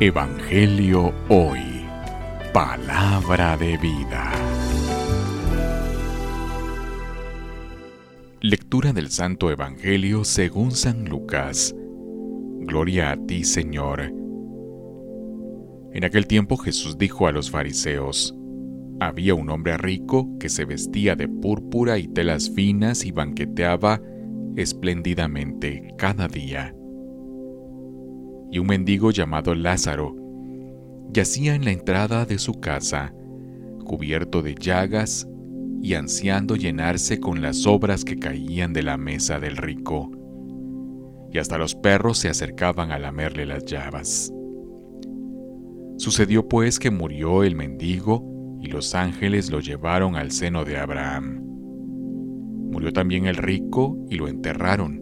Evangelio Hoy. Palabra de vida. Lectura del Santo Evangelio según San Lucas. Gloria a ti, Señor. En aquel tiempo Jesús dijo a los fariseos, había un hombre rico que se vestía de púrpura y telas finas y banqueteaba espléndidamente cada día. Y un mendigo llamado Lázaro yacía en la entrada de su casa, cubierto de llagas y ansiando llenarse con las obras que caían de la mesa del rico, y hasta los perros se acercaban a lamerle las llagas. Sucedió pues que murió el mendigo y los ángeles lo llevaron al seno de Abraham. Murió también el rico y lo enterraron.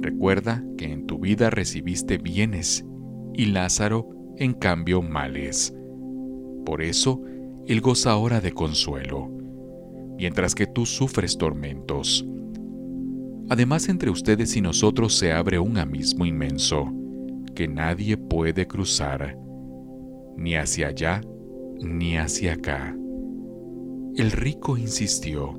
recuerda que en tu vida recibiste bienes y Lázaro en cambio males. Por eso, él goza ahora de consuelo, mientras que tú sufres tormentos. Además, entre ustedes y nosotros se abre un abismo inmenso que nadie puede cruzar, ni hacia allá ni hacia acá. El rico insistió,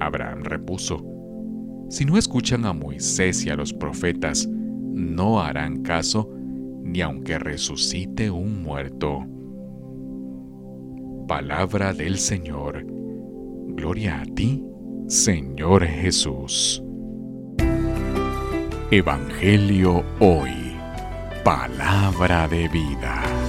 Abraham repuso, Si no escuchan a Moisés y a los profetas, no harán caso ni aunque resucite un muerto. Palabra del Señor. Gloria a ti, Señor Jesús. Evangelio hoy. Palabra de vida.